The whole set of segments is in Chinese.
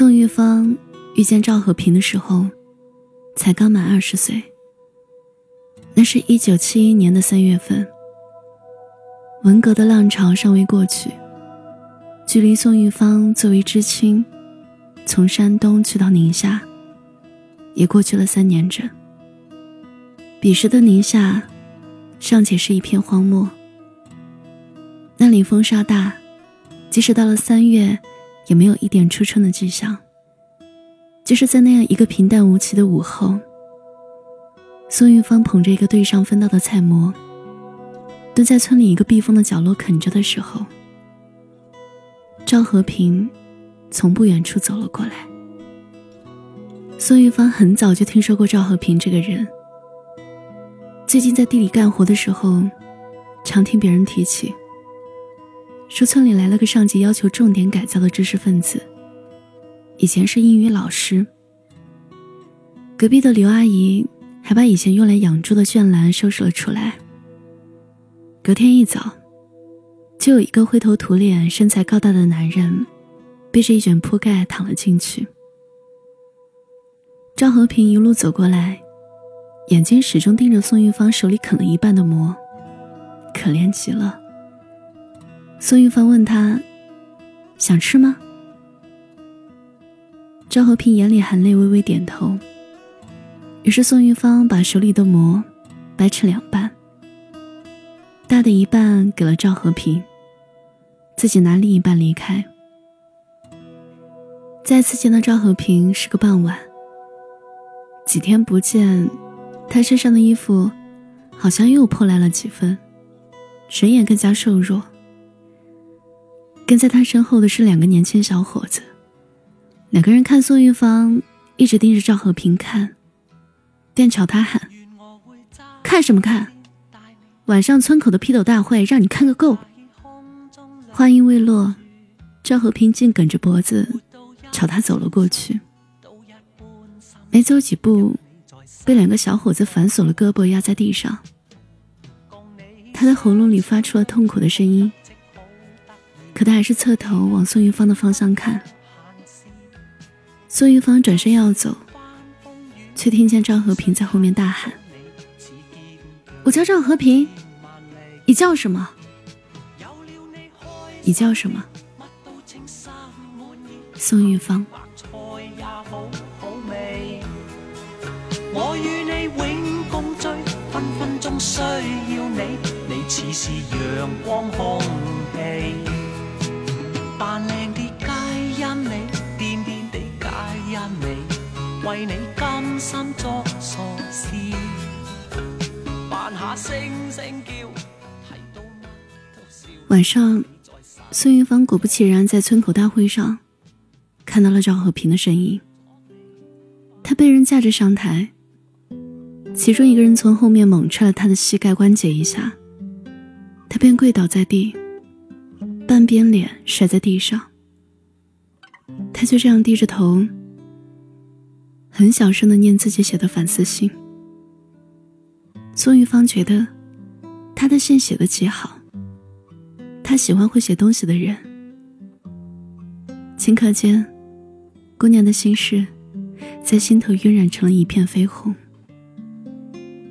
宋玉芳遇见赵和平的时候，才刚满二十岁。那是一九七一年的三月份，文革的浪潮尚未过去，距离宋玉芳作为知青从山东去到宁夏，也过去了三年整。彼时的宁夏，尚且是一片荒漠，那里风沙大，即使到了三月。也没有一点初春的迹象。就是在那样一个平淡无奇的午后，宋玉芳捧着一个对上分到的菜馍，蹲在村里一个避风的角落啃着的时候，赵和平从不远处走了过来。宋玉芳很早就听说过赵和平这个人，最近在地里干活的时候，常听别人提起。说村里来了个上级要求重点改造的知识分子，以前是英语老师。隔壁的刘阿姨还把以前用来养猪的圈栏收拾了出来。隔天一早，就有一个灰头土脸、身材高大的男人，背着一卷铺盖躺了进去。赵和平一路走过来，眼睛始终盯着宋玉芳手里啃了一半的馍，可怜极了。宋玉芳问他：“想吃吗？”赵和平眼里含泪，微微点头。于是宋玉芳把手里的馍掰成两半，大的一半给了赵和平，自己拿另一半离开。再次见到赵和平是个傍晚。几天不见，他身上的衣服好像又破烂了几分，人也更加瘦弱。跟在他身后的是两个年轻小伙子，两个人看宋玉芳一直盯着赵和平看，便朝他喊：“看什么看？晚上村口的批斗大会让你看个够！”话音未落，赵和平竟梗着脖子朝他走了过去，没走几步，被两个小伙子反锁了胳膊压在地上，他的喉咙里发出了痛苦的声音。可他还是侧头往宋玉芳的方向看。宋玉芳转身要走，却听见赵和平在后面大喊：“我叫赵和平，你叫什么？你叫什么？”宋玉芳。我与你永共聚，分分钟需要你，你似是阳光空气。扮靓啲皆因你，癫癫地皆因你，为你甘心作傻事，扮下声声叫。晚上，孙云芳果不其然在村口大会上看到了赵和平的身影。他被人架着上台，其中一个人从后面猛踹了他的膝盖关节一下，他便跪倒在地。半边脸摔在地上，他就这样低着头，很小声的念自己写的反思信。宋玉芳觉得他的信写的极好，他喜欢会写东西的人。顷刻间，姑娘的心事在心头晕染成了一片绯红。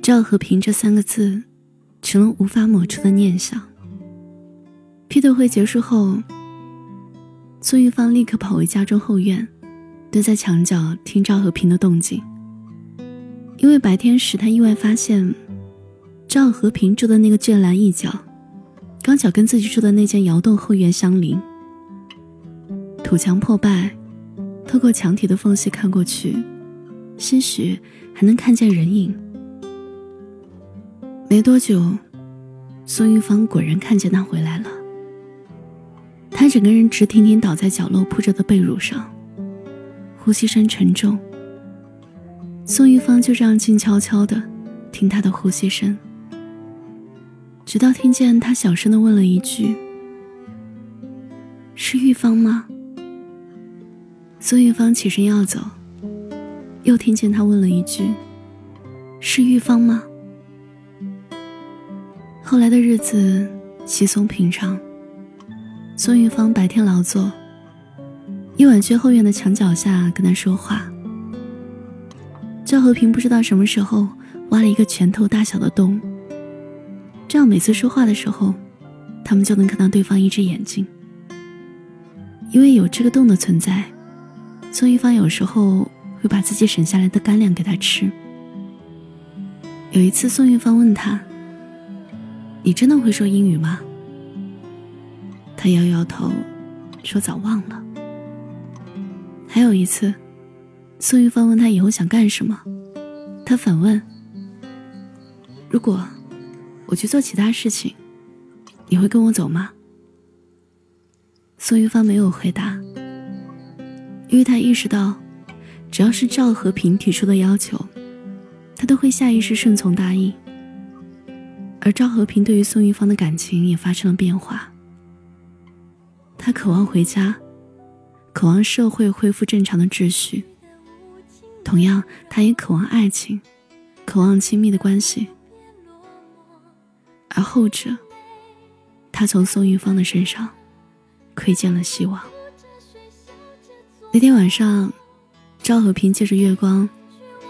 赵和平这三个字，成了无法抹除的念想。批斗会结束后，苏玉芳立刻跑回家中后院，蹲在墙角听赵和平的动静。因为白天时，他意外发现赵和平住的那个圈栏一角，刚巧跟自己住的那间窑洞后院相邻。土墙破败，透过墙体的缝隙看过去，兴许还能看见人影。没多久，苏玉芳果然看见他回来了。他整个人直挺挺倒在角落铺着的被褥上，呼吸声沉重。宋玉芳就这样静悄悄的听他的呼吸声，直到听见他小声的问了一句：“是玉芳吗？”宋玉芳起身要走，又听见他问了一句：“是玉芳吗？”后来的日子稀松平常。孙玉芳白天劳作，一晚去后院的墙角下跟他说话。赵和平不知道什么时候挖了一个拳头大小的洞，这样每次说话的时候，他们就能看到对方一只眼睛。因为有这个洞的存在，宋玉芳有时候会把自己省下来的干粮给他吃。有一次，宋玉芳问他：“你真的会说英语吗？”他摇摇头，说：“早忘了。”还有一次。宋玉芳问他以后想干什么，他反问：“如果我去做其他事情，你会跟我走吗？”宋玉芳没有回答，因为他意识到，只要是赵和平提出的要求，他都会下意识顺从答应。而赵和平对于宋玉芳的感情也发生了变化，他渴望回家，渴望社会恢复正常的秩序。同样，他也渴望爱情，渴望亲密的关系。而后者，他从宋玉芳的身上窥见了希望。那天晚上，赵和平借着月光，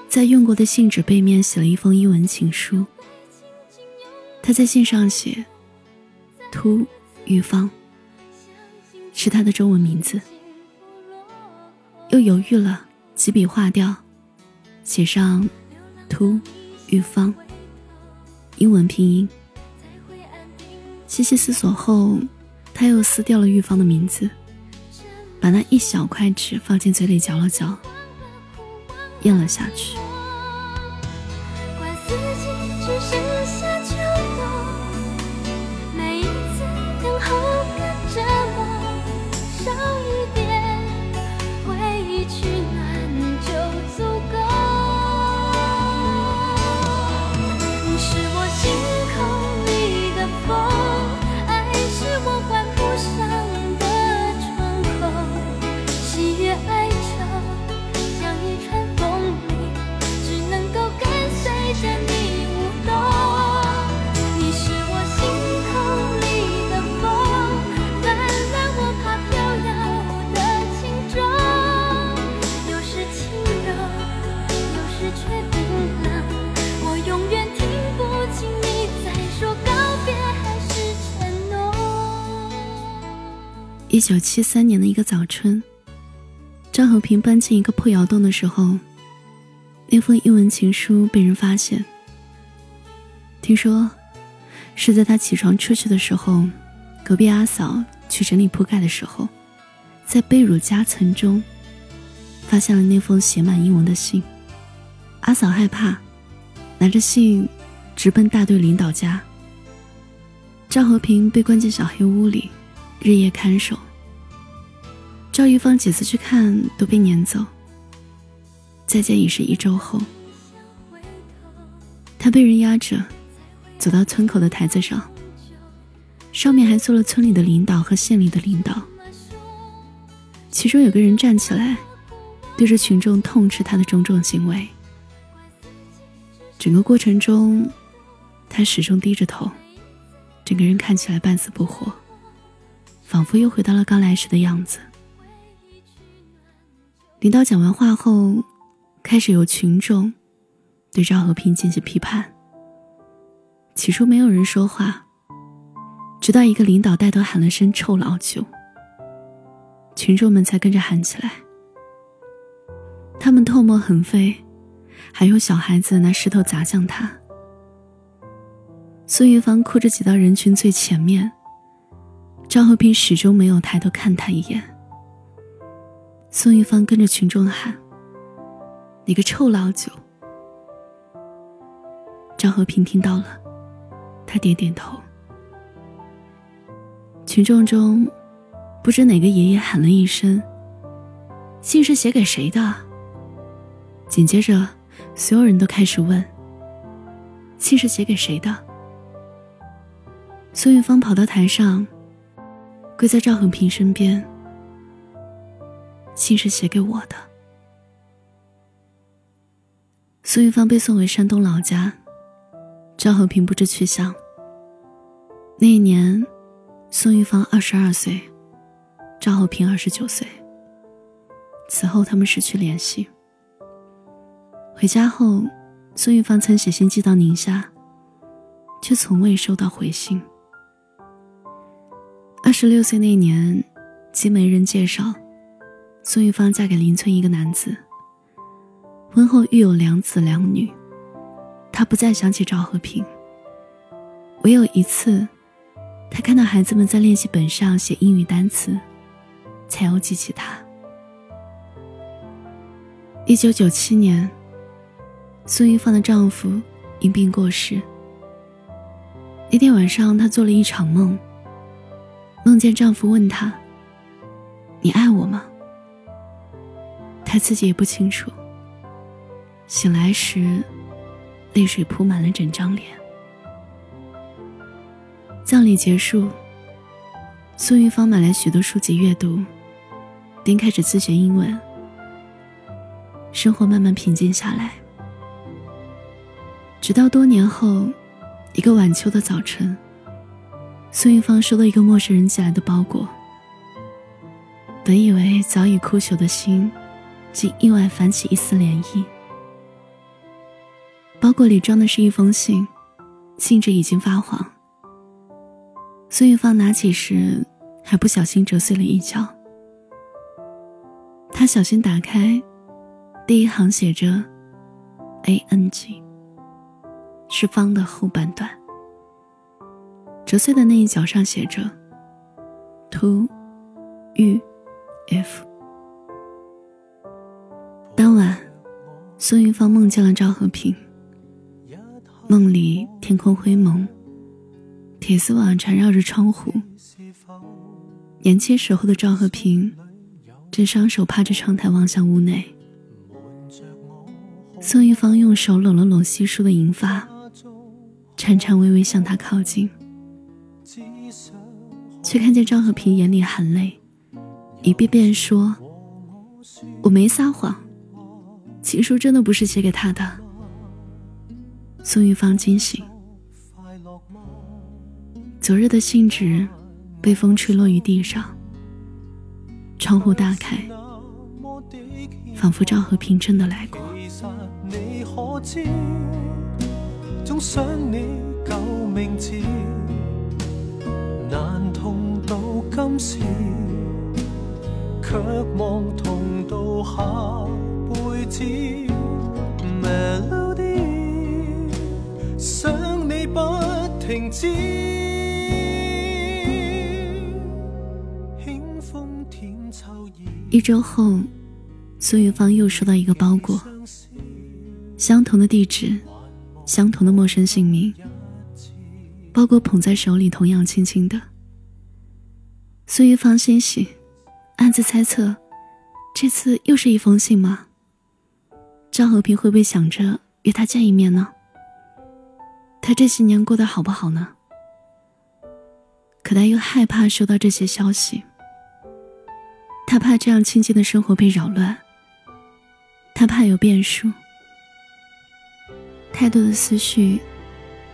在用过的信纸背面写了一封英文情书。他在信上写“突玉芳”，是他的中文名字。又犹豫了。几笔划掉，写上“突玉芳”英文拼音。细细思索后，他又撕掉了玉芳的名字，把那一小块纸放进嘴里嚼了嚼，咽了下去。一九七三年的一个早春，张和平搬进一个破窑洞的时候，那封英文情书被人发现。听说是在他起床出去的时候，隔壁阿嫂去整理铺盖的时候，在被褥夹层中发现了那封写满英文的信。阿嫂害怕，拿着信直奔大队领导家。张和平被关进小黑屋里。日夜看守，赵玉芳几次去看都被撵走。再见已是一周后，他被人压着走到村口的台子上，上面还坐了村里的领导和县里的领导。其中有个人站起来，对着群众痛斥他的种种行为。整个过程中，他始终低着头，整个人看起来半死不活。仿佛又回到了刚来时的样子。领导讲完话后，开始由群众对赵和平进行批判。起初没有人说话，直到一个领导带头喊了声“臭老九”，群众们才跟着喊起来。他们唾沫横飞，还有小孩子拿石头砸向他。孙玉芳哭着挤到人群最前面。赵和平始终没有抬头看他一眼。宋玉芳跟着群众喊：“你个臭老九！”张和平听到了，他点点头。群众中，不知哪个爷爷喊了一声：“信是写给谁的？”紧接着，所有人都开始问：“信是写给谁的？”孙玉芳跑到台上。跪在赵恒平身边，信是写给我的。苏玉芳被送回山东老家，赵和平不知去向。那一年，宋玉芳二十二岁，赵和平二十九岁。此后他们失去联系。回家后，宋玉芳曾写信寄到宁夏，却从未收到回信。二十六岁那年，经媒人介绍，苏玉芳嫁给邻村一个男子。婚后育有两子两女，她不再想起赵和平。唯有一次，她看到孩子们在练习本上写英语单词，才又记起他。一九九七年，苏玉芳的丈夫因病过世。那天晚上，她做了一场梦。梦见丈夫问她：“你爱我吗？”他自己也不清楚。醒来时，泪水铺满了整张脸。葬礼结束，苏玉芳买来许多书籍阅读，并开始自学英文。生活慢慢平静下来，直到多年后，一个晚秋的早晨。苏玉芳收到一个陌生人寄来的包裹，本以为早已枯朽的心，竟意外泛起一丝涟漪。包裹里装的是一封信，信纸已经发黄。孙玉芳拿起时，还不小心折碎了一角。她小心打开，第一行写着 “A N G”，是方的后半段。折碎的那一角上写着 “to u f”。宋玉芳梦见了赵和平。梦里天空灰蒙，铁丝网缠绕着窗户。年轻时候的赵和平，正双手趴着窗台望向屋内。宋玉芳用手拢了拢稀疏的银发，颤颤巍巍向他靠近。却看见赵和平眼里含泪，一遍遍说：“我没撒谎，情书真的不是写给他的。”宋玉芳惊醒，昨日的信纸被风吹落于地上，窗户大开，仿佛赵和平真的来过。今时，却望同到下辈子。Melody，想你不停止。一周后，苏玉芳又收到一个包裹，相同的地址，相同的陌生姓名，包裹捧在手里同样轻轻的。苏玉芳欣喜，暗自猜测，这次又是一封信吗？张和平会不会想着约他见一面呢？他这些年过得好不好呢？可他又害怕收到这些消息，他怕这样清静的生活被扰乱，他怕有变数。太多的思绪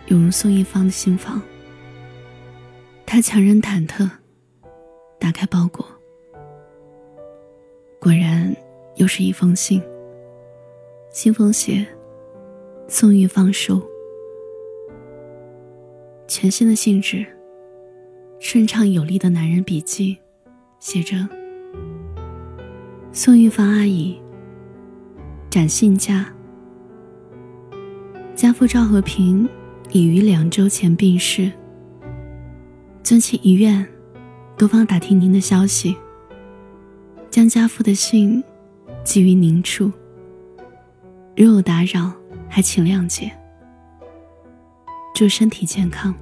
涌入宋一芳的心房，他强忍忐忑。打开包裹，果然又是一封信。信封写：“宋玉芳收。”全新的信纸，顺畅有力的男人笔记，写着：“宋玉芳阿姨，展信家，家父赵和平已于两周前病逝，尊请遗愿。”多方打听您的消息，将家父的信寄于您处。如有打扰，还请谅解。祝身体健康。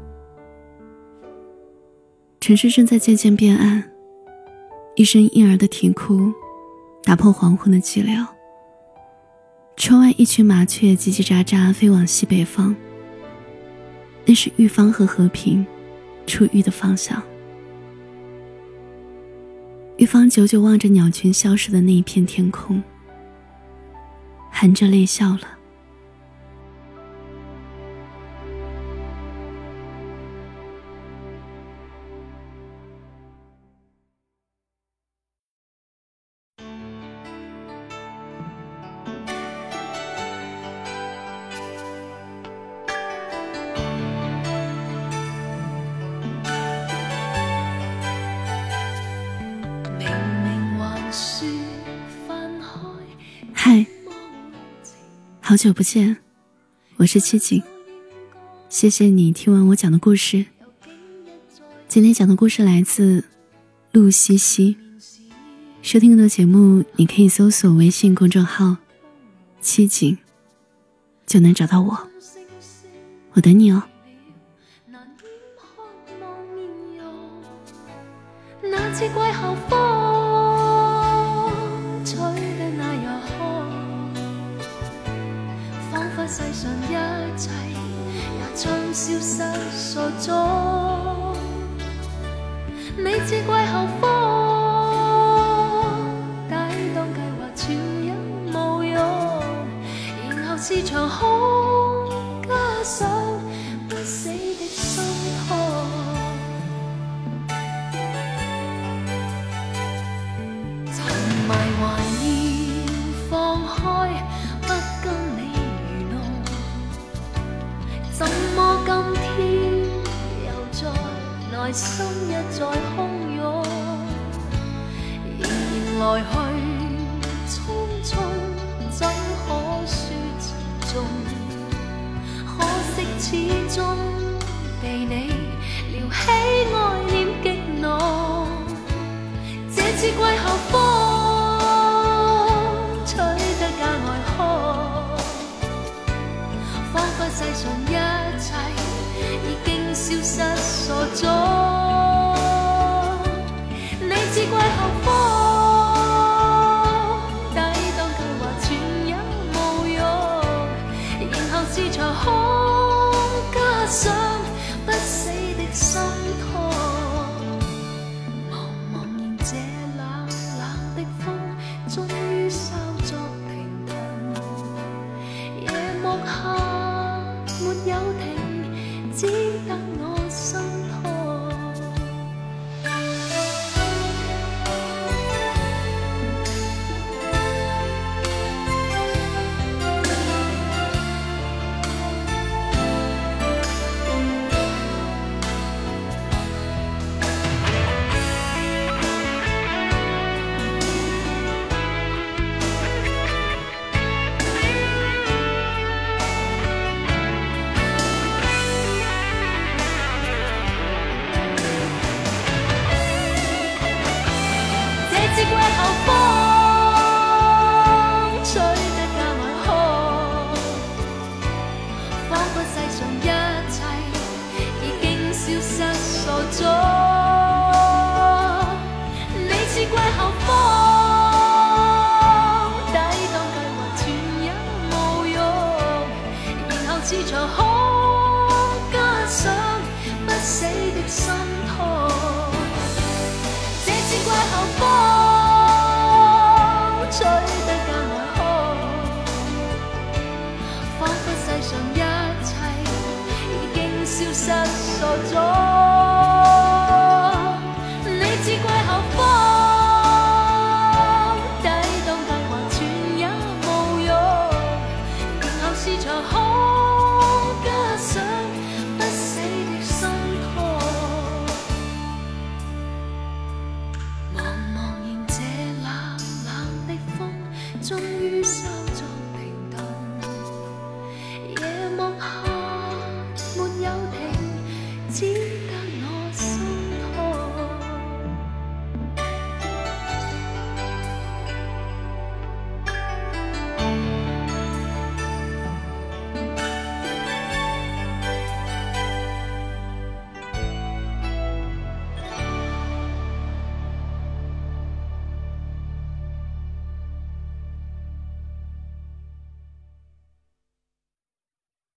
城市正在渐渐变暗，一声婴儿的啼哭打破黄昏的寂寥。窗外一群麻雀叽叽喳喳飞往西北方，那是玉芳和和平出狱的方向。玉芳久久望着鸟群消失的那一片天空，含着泪笑了。嗨好久不见，我是七景，谢谢你听完我讲的故事。今天讲的故事来自陆西西。收听更多节目，你可以搜索微信公众号“七景”，就能找到我。我等你哦。世上一切也将消失所踪，你只季候风，抵挡计划全有无用，然后是场空，加上心一再汹涌，仍然来去匆匆，怎可说情重？可惜始终被你撩起爱念激浓，这次季候风